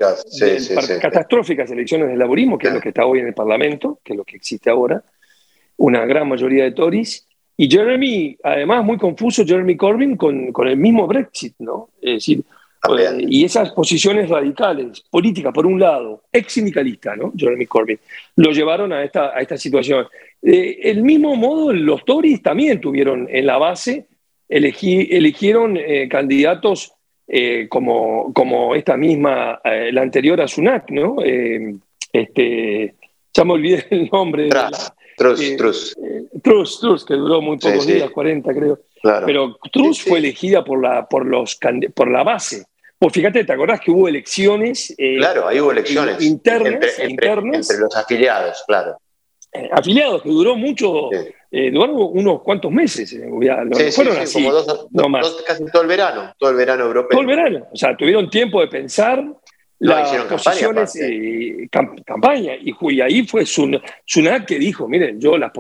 S2: catastróficas, elecciones del laborismo, que es lo que está hoy en el Parlamento, que es lo que existe ahora, una gran mayoría de Tories. Y Jeremy, además, muy confuso Jeremy Corbyn con, con el mismo Brexit, ¿no? Es decir, y esas posiciones radicales, políticas por un lado, ex sindicalista, ¿no? Jeremy Corbyn, lo llevaron a esta, a esta situación. Eh, el mismo modo, los Tories también tuvieron en la base, eligieron eh, candidatos eh, como, como esta misma, la anterior a Sunak, ¿no? este, ya me olvidé el nombre.
S3: Truss, Truss.
S2: Truss, Truss, que duró muy pocos días, 40 creo. Pero Truss fue elegida por la, por, los, por la base. Pues fíjate, ¿te acordás que hubo elecciones?
S3: Eh, claro, ahí hubo elecciones.
S2: Internas,
S3: entre, entre, los afiliados, claro.
S2: Eh, afiliados, que duró mucho, eh, duró unos cuantos meses.
S3: fueron así, como dos, casi todo el verano, todo el verano europeo.
S2: Todo el verano, o sea, tuvieron tiempo de pensar las posiciones, campaña, campaña, y, ahí fue Sunak que dijo, miren, yo las,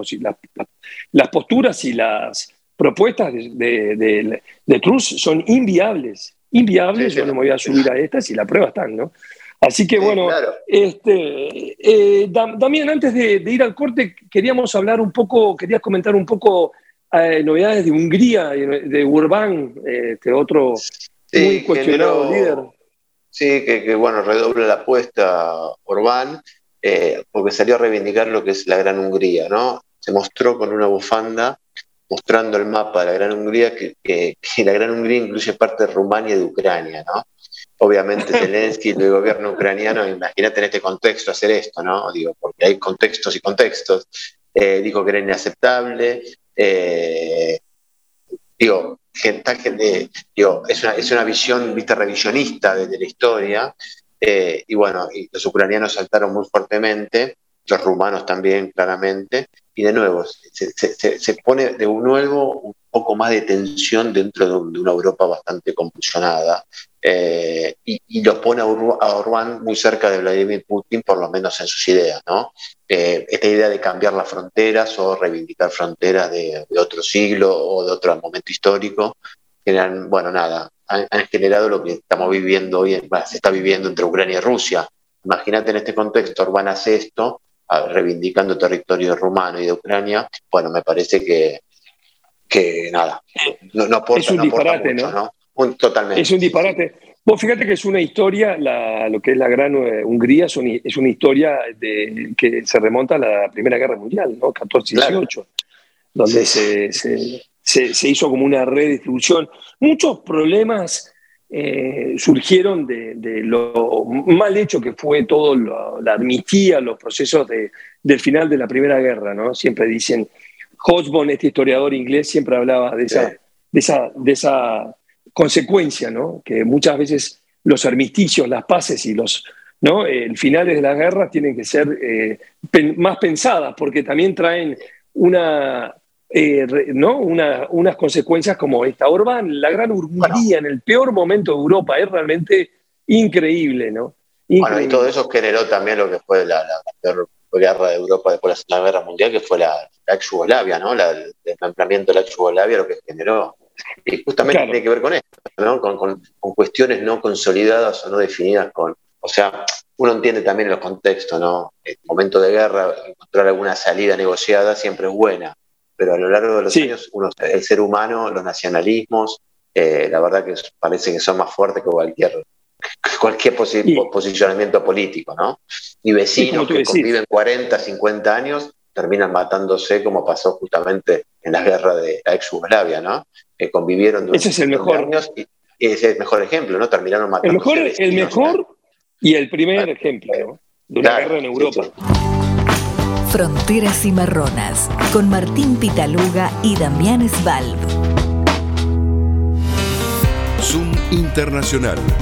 S2: las posturas y las propuestas de, de, de, Cruz son inviables. Inviables, yo no me voy a subir a estas y la prueba están, ¿no? Así que bueno, este, eh, también antes de, ir al corte, queríamos hablar un poco, querías comentar un poco eh, novedades de Hungría, de Urbán, este otro muy cuestionado líder.
S3: Sí, que, bueno, redoble la apuesta Orbán, eh, porque salió a reivindicar lo que es la Gran Hungría, ¿no? Se mostró con una bufanda mostrando el mapa de la Gran Hungría, que, que, la Gran Hungría incluye parte de Rumania y de Ucrania, ¿no? Obviamente Zelensky y el gobierno ucraniano, imagínate en este contexto hacer esto, ¿no? Digo, porque hay contextos y contextos. Eh, dijo que era inaceptable. Eh, digo, digo es, una, es una visión vista revisionista de, la historia. Eh, y bueno, y los ucranianos saltaron muy fuertemente, los rumanos también, claramente. Y de nuevo, se, se pone de nuevo un poco más de tensión dentro de, una Europa bastante confusionada eh, y, lo pone a, Orbán muy cerca de Vladimir Putin, por lo menos en sus ideas. ¿no? Eh, esta idea de cambiar las fronteras o reivindicar fronteras de, otro siglo o de otro momento histórico, generan, bueno, nada, han, generado lo que estamos viviendo hoy, se está viviendo entre Ucrania y Rusia. Imagínate en este contexto, Orbán hace esto, reivindicando territorio rumano y de Ucrania, bueno, me parece que, que nada, no, no aporta,
S2: es un disparate, ¿no?
S3: totalmente.
S2: Es un disparate. Vos fíjate que es una historia, lo que es la Gran eh, Hungría es una, historia de, que se remonta a la Primera Guerra Mundial, ¿no? 14-18, donde se, se, hizo como una redistribución. Muchos problemas eh, surgieron de, lo mal hecho que fue todo la amnistía, los procesos del final de la Primera Guerra, ¿no? Siempre dicen, Hobsbawm, este historiador inglés, siempre hablaba de esa, de esa, de esa consecuencia, ¿no? Que muchas veces los armisticios, las paces y los ¿no? El finales de la guerra tienen que ser eh, más pensadas porque también traen una, eh, ¿no? Una, unas consecuencias como esta. Orbán, la gran Hungría en el peor momento de Europa, es realmente increíble, ¿no?
S3: Bueno, y todo eso generó también lo que fue la, peor guerra de Europa después de la Segunda Guerra Mundial, que fue la, la ex Yugoslavia, ¿no? el desmembramiento de la ex Yugoslavia, lo que generó y justamente tiene que ver con esto, ¿no? con, cuestiones no consolidadas o no definidas con. O sea, uno entiende también los contextos, ¿no? En momento de guerra, encontrar alguna salida negociada siempre es buena, pero a lo largo de los años, uno, el ser humano, los nacionalismos, eh, la verdad que parece que son más fuertes que cualquier cualquier posicionamiento político, ¿no? Y vecinos que conviven 40, 50 años terminan matándose como pasó justamente en la guerra de la ex Yugoslavia, ¿no? Que convivieron
S2: durante ese es el mejor.
S3: años y, ese es el mejor ejemplo, ¿no? Terminaron matando.
S2: El mejor, el mejor y el primer ejemplo ¿no? de una guerra en Europa.
S1: Fronteras y Marronas, con Martín Pitaluga y Damián Svalb.
S4: Zoom Internacional,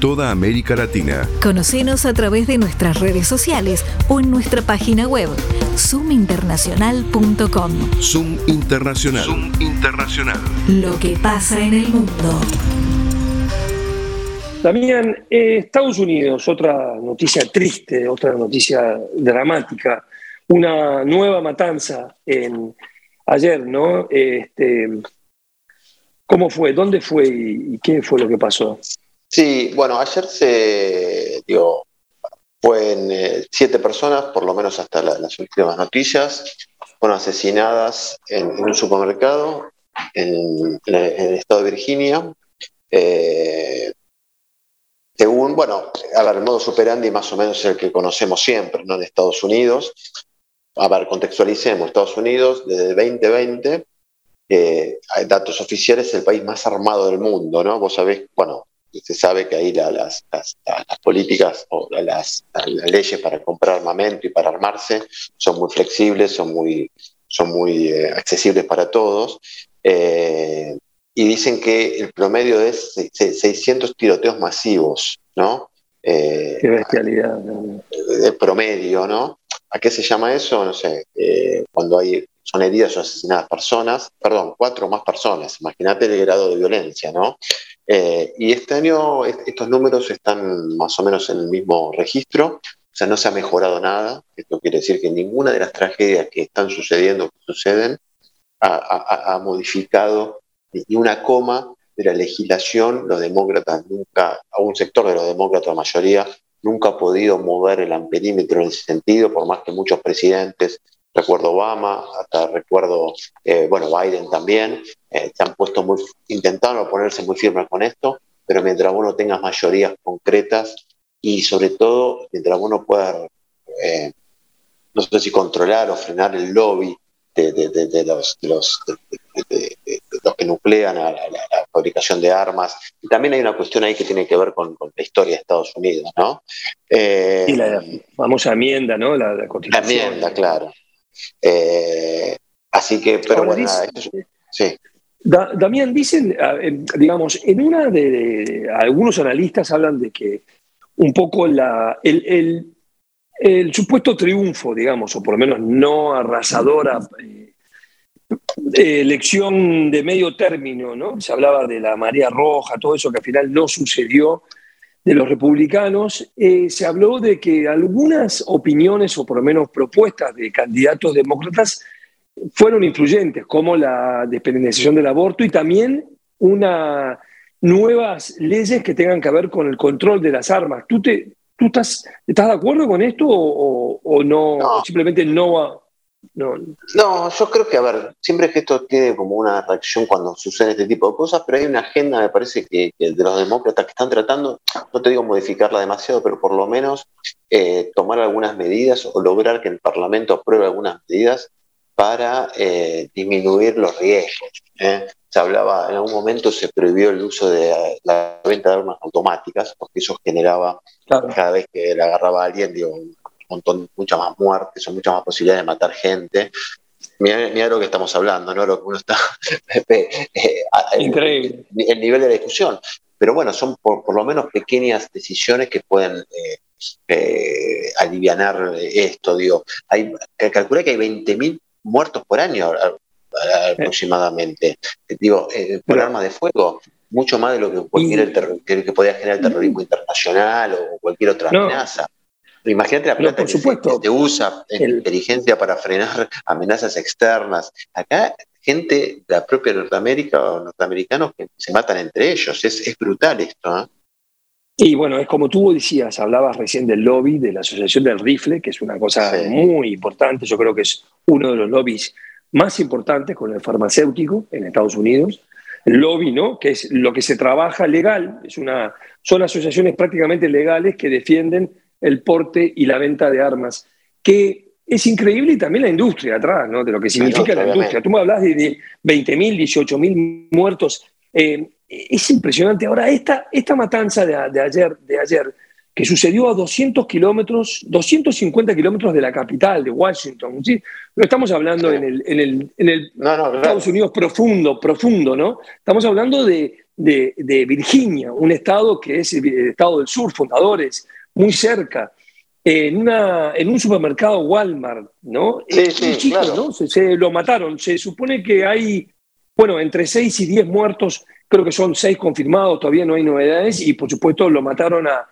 S4: toda América Latina.
S1: Conocenos a través de nuestras redes sociales o en nuestra página web zoominternacional.com.
S4: Zoom Internacional. Zoom Internacional.
S1: Lo que pasa en el mundo.
S2: También eh, Estados Unidos, otra noticia triste, otra noticia dramática, una nueva matanza en, ayer, ¿no? Este, ¿Cómo fue? ¿Dónde fue y, qué fue lo que pasó?
S3: Sí, bueno, ayer se dio, fueron eh, siete personas, por lo menos hasta las últimas noticias, fueron asesinadas en, un supermercado en, el estado de Virginia. Eh, según, bueno, a ver, el modo superandi más o menos el que conocemos siempre, ¿no? En Estados Unidos. A ver, contextualicemos, Estados Unidos desde el 2020 eh, hay datos oficiales, el país más armado del mundo, ¿no? Vos sabés, bueno, se sabe que ahí las, políticas o las, leyes para comprar armamento y para armarse son muy flexibles, son muy, son muy eh, accesibles para todos. Eh, y dicen que el promedio es 600 tiroteos masivos, ¿no? Eh,
S2: Qué bestialidad.
S3: De promedio, ¿no? ¿A qué se llama eso? No sé, eh, cuando hay, son heridas o asesinadas personas, perdón, cuatro o más personas, imagínate el grado de violencia, ¿no? Eh, y este año estos números están más o menos en el mismo registro, o sea, no se ha mejorado nada. Esto quiere decir que ninguna de las tragedias que están sucediendo, que suceden, ha, modificado ni una coma de la legislación. Los demócratas nunca, a un sector de los demócratas, la mayoría, nunca ha podido mover el amperímetro en ese sentido, por más que muchos presidentes, recuerdo Obama, hasta recuerdo, eh, bueno, Biden también, eh, se han puesto muy, intentaron ponerse muy firmes con esto, pero mientras uno tenga mayorías concretas y sobre todo mientras uno pueda, eh, no sé si controlar o frenar el lobby de, los, los, los, que nuclean a la, fabricación de armas. Y también hay una cuestión ahí que tiene que ver con, la historia de Estados Unidos, ¿no?
S2: Eh, y la famosa enmienda, ¿no? La, la
S3: Constitución. La enmienda, claro. Eh, así que, pero bueno, sí.
S2: Damián, dicen, digamos, en una de, algunos analistas hablan de que un poco la, el, el supuesto triunfo, digamos, o por lo menos no arrasadora eh, elección de medio término, ¿no? Se hablaba de la María Roja, todo eso que al final no sucedió de los republicanos, eh, se habló de que algunas opiniones o por lo menos propuestas de candidatos demócratas fueron influyentes, como la despenalización del aborto y también una nuevas leyes que tengan que ver con el control de las armas. ¿Tú te, ¿Tú estás, estás de acuerdo con esto o, no, simplemente no va?
S3: No. no, yo creo que, a ver, siempre que esto tiene como una reacción cuando sucede este tipo de cosas, pero hay una agenda, me parece, que, de los demócratas que están tratando, no te digo modificarla demasiado, pero por lo menos eh, tomar algunas medidas o lograr que el Parlamento apruebe algunas medidas para eh, disminuir los riesgos. ¿eh? Se hablaba, en algún momento se prohibió el uso de la venta de armas automáticas, porque eso generaba, cada vez que le agarraba a alguien, digo, un montón, muchas más muertes o muchas más posibilidades de matar gente. Mira, lo que estamos hablando, ¿no? Lo que uno está.
S2: Eh, Increíble.
S3: El, nivel de la discusión. Pero bueno, son por, lo menos pequeñas decisiones que pueden eh, aliviar esto. Digo, hay, calculé que hay 20.000 muertos por año aproximadamente. Digo, eh, por armas de fuego, mucho más de lo que, cualquier que, podía generar el terrorismo internacional o cualquier otra amenaza. Imagínate la plata que, Se, usa en inteligencia para frenar amenazas externas. Acá, gente de la propia Norteamérica o norteamericanos que se matan entre ellos. Es, brutal esto. ¿eh?
S2: Y bueno, es como tú decías, hablabas recién del lobby de la Asociación del Rifle, que es una cosa muy importante. Yo creo que es uno de los lobbies más importantes con el farmacéutico en Estados Unidos. El lobby, ¿no? que es lo que se trabaja legal, es una, son asociaciones prácticamente legales que defienden el porte y la venta de armas, que es increíble y también la industria atrás, ¿no? de lo que significa la industria. Tú me hablas de, 20.000, 18.000 muertos. Eh, es impresionante. Ahora, esta, esta matanza de, ayer, de ayer, que sucedió a 200 kilómetros, 250 kilómetros de la capital, de Washington. ¿sí? No estamos hablando en el, en el, en el Estados Unidos profundo, profundo, ¿no? Estamos hablando de, de, Virginia, un estado que es el estado del sur, fundadores, muy cerca. En, una, en un supermercado Walmart, ¿no?
S3: Sí, sí,
S2: ¿no? Se, se, lo mataron. Se supone que hay, bueno, entre 6 y 10 muertos Creo que son seis confirmados, todavía no hay novedades y por supuesto lo mataron a,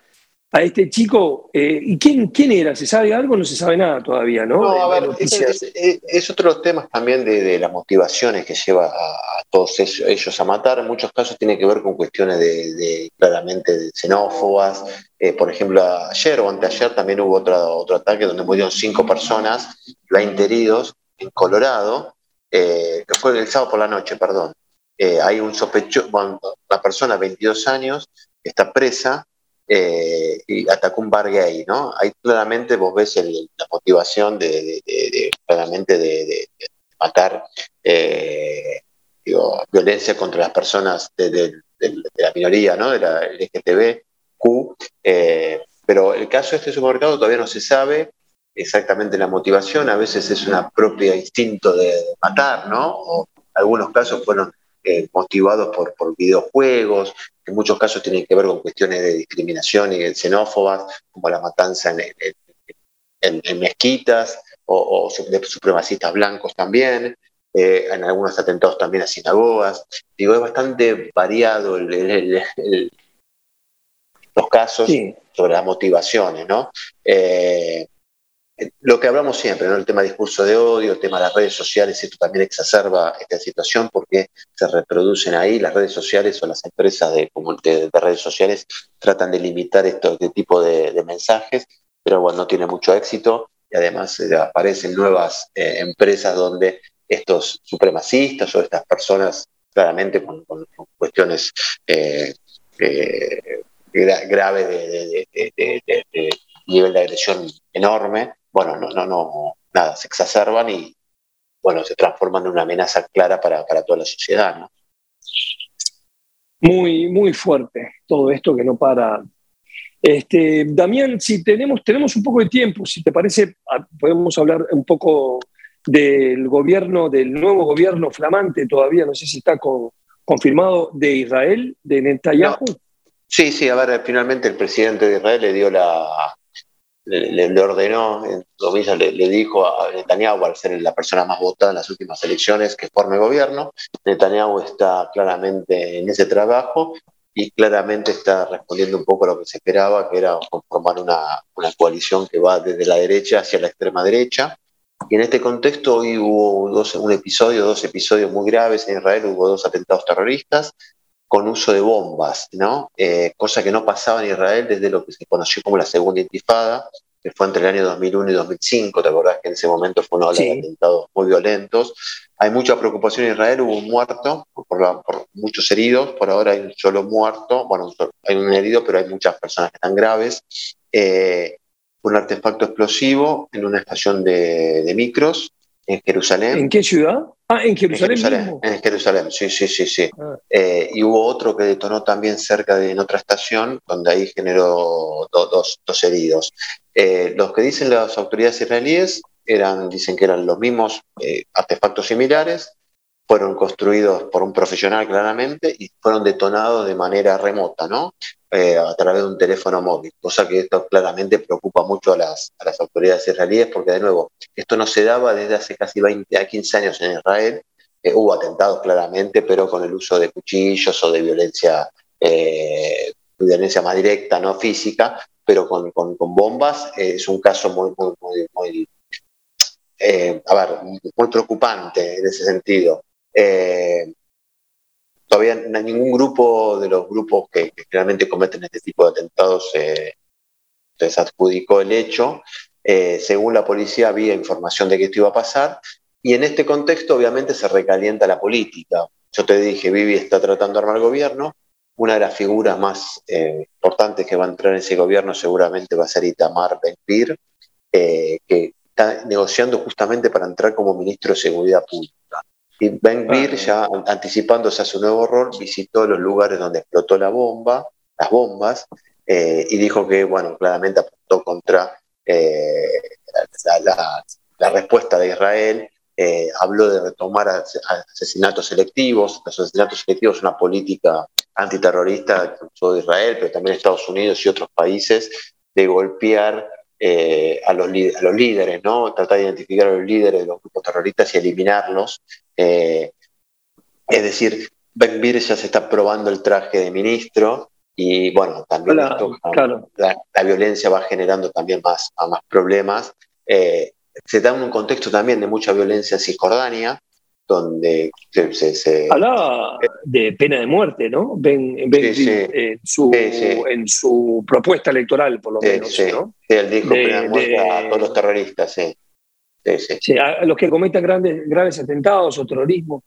S2: a este chico. Eh, ¿Y quién, quién era? ¿Se sabe algo? No se sabe nada todavía, ¿no?
S3: No, a ver, es, otro de los temas también de, las motivaciones que lleva a, todos ellos, a matar. En muchos casos tiene que ver con cuestiones de, claramente xenófobas. Eh, por ejemplo, ayer o anteayer también hubo otro, otro ataque donde murieron cinco personas, 20 heridos, en Colorado, eh, que fue el sábado por la noche, perdón. Hay un sospechoso, bueno, una persona de 22 años está presa eh, y atacó un bar gay, ¿no? Ahí claramente vos ves la motivación de, claramente de, matar eh, violencia contra las personas de, la minoría, ¿no? De la LGTBQ. pero el caso de este supermercado todavía no se sabe exactamente la motivación, a veces es una propia instinto de matar, ¿no? O algunos casos fueron eh, motivados por, por, videojuegos, en muchos casos tienen que ver con cuestiones de discriminación y xenófobas, como la matanza en, mezquitas o, de supremacistas blancos también, eh, en algunos atentados también a sinagogas. Digo, es bastante variado los casos sobre las motivaciones, ¿no? Eh, lo que hablamos siempre, ¿no? el tema discurso de odio, el tema de las redes sociales, esto también exacerba esta situación porque se reproducen ahí las redes sociales o las empresas de, redes sociales tratan de limitar este tipo de, mensajes, pero bueno, no tiene mucho éxito y además eh, aparecen nuevas eh, empresas donde estos supremacistas o estas personas claramente con, cuestiones graves de nivel de agresión enorme, bueno, no, no, no, nada, se exacerban y, bueno, se transforman en una amenaza clara para, toda la sociedad, ¿no?
S2: Muy, muy fuerte todo esto que no para. Este, Damián, si tenemos, tenemos un poco de tiempo, si te parece, ah, podemos hablar un poco del gobierno, del nuevo gobierno flamante todavía, no sé si está confirmado, de Israel, de Netanyahu.
S3: Sí, sí, a ver, finalmente el presidente de Israel le dio la, le, ordenó, en comillas, le, dijo a Netanyahu, al ser la persona más votada en las últimas elecciones, que forme gobierno. Netanyahu está claramente en ese trabajo y claramente está respondiendo un poco a lo que se esperaba, que era formar una, coalición que va desde la derecha hacia la extrema derecha. Y en este contexto hoy hubo dos, un episodio, dos episodios muy graves en Israel, hubo dos atentados terroristas con uso de bombas, ¿no? Eh, cosa que no pasaba en Israel desde lo que se conoció como la segunda intifada, que fue entre el año 2001 y 2005, ¿te acordás que en ese momento fue una ola de atentados muy violentos? Hay mucha preocupación en Israel, hubo un muerto, por, muchos heridos, por ahora hay un solo muerto, bueno, hay un herido, pero hay muchas personas que están graves. Eh, un artefacto explosivo en una estación de micros en Jerusalén.
S2: ¿En qué ciudad? Ah, en Jerusalén.
S3: En Jerusalén, sí, sí, sí, sí. Ah. Eh, y hubo otro que detonó también cerca de en otra estación, donde ahí generó dos, heridos. Eh, los que dicen las autoridades israelíes eran, dicen que eran los mismos eh, artefactos similares, fueron construidos por un profesional claramente y fueron detonados de manera remota, ¿no? Eh, a través de un teléfono móvil, cosa que esto claramente preocupa mucho a las, a las autoridades israelíes, porque de nuevo, esto no se daba desde hace casi 20 a 15 años en Israel, eh, hubo atentados claramente, pero con el uso de cuchillos o de violencia, eh, violencia más directa, no física, pero con, con, bombas es un caso muy, muy, muy, muy preocupante en ese sentido todavía ningún grupo de los grupos que, que generalmente cometen este tipo de atentados eh, se adjudicó el hecho. Eh, según la policía había información de que esto iba a pasar y en este contexto obviamente se recalienta la política. Yo te dije, Vivi está tratando de armar gobierno. Una de las figuras más eh, importantes que va a entrar en ese gobierno seguramente va a ser Itamar Ben-Gvir, que está negociando justamente para entrar como ministro de Seguridad Pública. Y Ben Gvir, ya anticipándose a su nuevo rol, visitó los lugares donde explotó la bomba, las bombas, eh, y dijo que, bueno, claramente apuntó contra eh, la, respuesta de Israel. Eh, habló de retomar asesinatos selectivos. Los asesinatos selectivos es una política antiterrorista de Israel, pero también Estados Unidos y otros países, de golpear eh, a, los, a, los, líderes, ¿no? Tratar de identificar a los líderes de los grupos terroristas y eliminarlos. Eh, es decir, Ben Bir ya se está probando el traje de ministro y bueno, también la, violencia va generando también más, más problemas. Eh, se da un contexto también de mucha violencia en Cisjordania, donde se,
S2: Hablaba de pena de muerte, ¿no? Ben, En, su, en su propuesta electoral, por lo menos.
S3: Sí, él dijo pena de muerte a todos los terroristas, sí.
S2: Sí, a los que cometan grandes, graves atentados o terrorismo.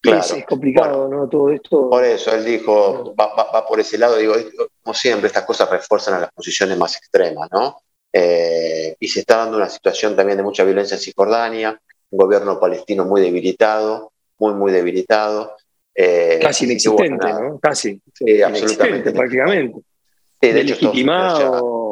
S2: Claro. Es, complicado, ¿no? Todo esto.
S3: Por eso, él dijo, va, por ese lado, digo, como siempre, estas cosas refuerzan a las posiciones más extremas, ¿no? Eh, y se está dando una situación también de mucha violencia en Cisjordania, un gobierno palestino muy debilitado, muy, muy debilitado.
S2: Eh, Casi inexistente, ¿no? Casi.
S3: Sí, absolutamente.
S2: Prácticamente. Sí, de hecho,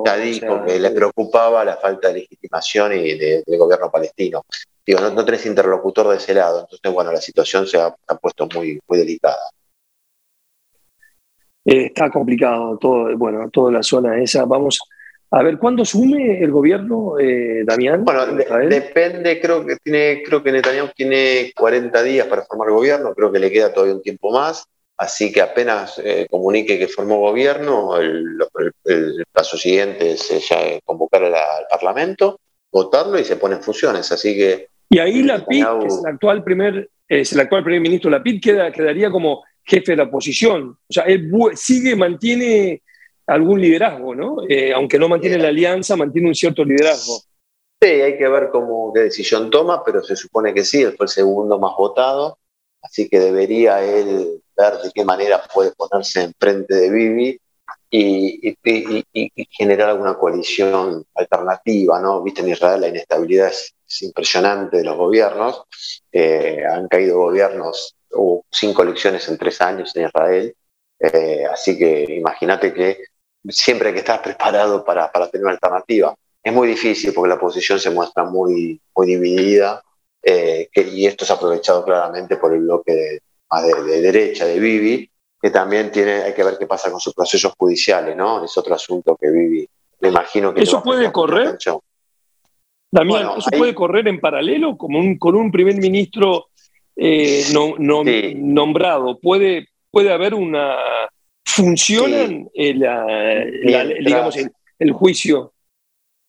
S3: Ya dijo que le preocupaba la falta de legitimación y del gobierno palestino. Digo, no, tenés interlocutor de ese lado, entonces, bueno, la situación se ha, puesto muy, muy delicada.
S2: Eh, está complicado todo, bueno, toda la zona esa. Vamos a ver, ¿cuándo asume el gobierno, eh, Damián?
S3: Bueno, depende, creo que tiene, creo que Netanyahu tiene 40 días para formar gobierno, creo que le queda todavía un tiempo más. Así que apenas eh, comunique que formó gobierno, el, paso siguiente es eh, ya convocar al Parlamento, votarlo y se pone en funciones. Así que.
S2: Y ahí la PID, que es el actual primer, es el actual primer ministro, la PID queda, quedaría como jefe de la oposición. O sea, él sigue, mantiene algún liderazgo, ¿no? Eh, aunque no mantiene la alianza, mantiene un cierto liderazgo.
S3: Sí, hay que ver cómo qué decisión toma, pero se supone que sí, él fue el segundo más votado, así que debería él ver de qué manera puede ponerse enfrente de Bibi y, generar alguna coalición alternativa, ¿no? Viste, en Israel la inestabilidad es, impresionante de los gobiernos, eh, han caído gobiernos, hubo cinco elecciones en tres años en Israel, eh, así que imagínate que siempre hay que estar preparado para, tener una alternativa. Es muy difícil porque la oposición se muestra muy, muy dividida eh, y esto es aprovechado claramente por el bloque de, derecha de Bibi, que también tiene, hay que ver qué pasa con sus procesos judiciales, ¿no? Es otro asunto que Bibi, me imagino que...
S2: ¿Eso puede correr? Damián, ¿eso puede correr en paralelo como un, con un primer ministro eh, no, nombrado? ¿Puede, ¿Puede haber una ¿Funcionan el, digamos, el, juicio?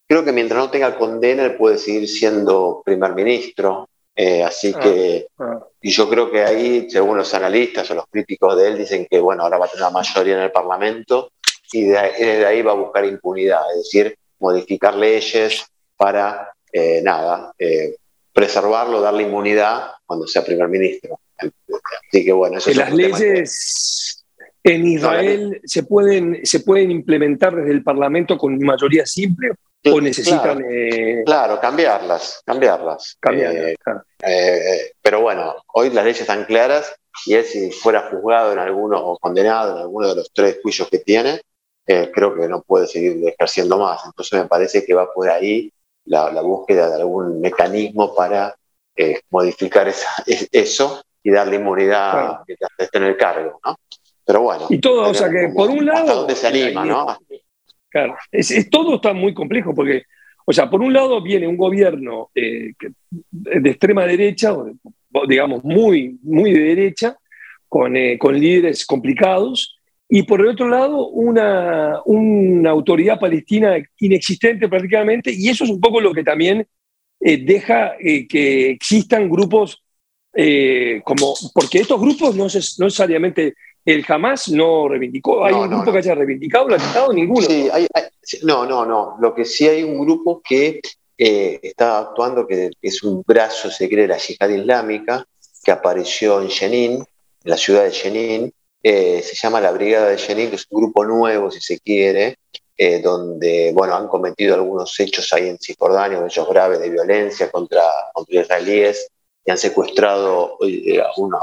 S3: Creo que mientras no tenga condena, él puede seguir siendo primer ministro. Eh, así ah, que, ah. y yo creo que ahí, según los analistas o los críticos de él, dicen que, bueno, ahora va a tener una mayoría en el Parlamento y de ahí, va a buscar impunidad, es decir, modificar leyes para, eh, nada, eh, preservarlo, darle inmunidad cuando sea primer ministro.
S2: Así que, bueno, eso es Las leyes en Israel se pueden, se pueden implementar desde el Parlamento con mayoría simple o necesitan...
S3: Eh, claro, cambiarlas, cambiarlas. Eh, eh, pero bueno, hoy las leyes están claras y él si fuera juzgado en alguno o condenado en alguno de los tres juicios que tiene, creo que no puede seguir ejerciendo más. Entonces me parece que va por ahí la, búsqueda de algún mecanismo para modificar eso y darle inmunidad mientras esté en el cargo, ¿no? Pero bueno.
S2: Y todo, o sea que por un lado.
S3: Dónde se anima, ¿no?
S2: Claro, es, todo está muy complejo porque, o sea, por un lado viene un gobierno eh, de extrema derecha, digamos muy, muy de derecha, con, eh, con líderes complicados, y por el otro lado una, una autoridad palestina inexistente prácticamente, y eso es un poco lo que también eh, deja que existan grupos como, porque estos grupos no, no necesariamente el jamás no reivindicó. ¿Hay un grupo que haya reivindicado el atentado? Ninguno.
S3: no, no, no. Lo que sí hay un grupo que eh, está actuando, que es un brazo, se cree, de la yihad islámica, que apareció en Jenin, en la ciudad de Jenin. Eh, se llama la Brigada de Jenin, que es un grupo nuevo, si se quiere, eh, donde bueno, han cometido algunos hechos ahí en Cisjordania, hechos graves de violencia contra, contra israelíes, y han secuestrado a, un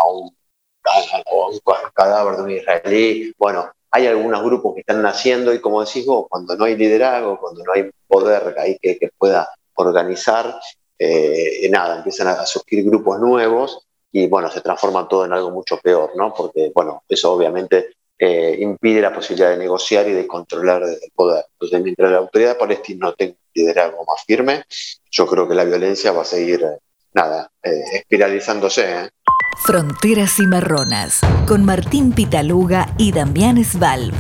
S3: o un cadáver de un israelí. Bueno, hay algunos grupos que están naciendo y como decís vos, cuando no hay liderazgo, cuando no hay poder ahí que, que pueda organizar, eh, nada, empiezan a surgir grupos nuevos y bueno, se transforma todo en algo mucho peor, ¿no? Porque bueno, eso obviamente eh, impide la posibilidad de negociar y de controlar el poder. Entonces, mientras la autoridad palestina no tenga un liderazgo más firme, yo creo que la violencia va a seguir, nada, eh, espiralizándose.
S1: Fronteras y Marronas, con Martín Pitaluga y Damián Svalb.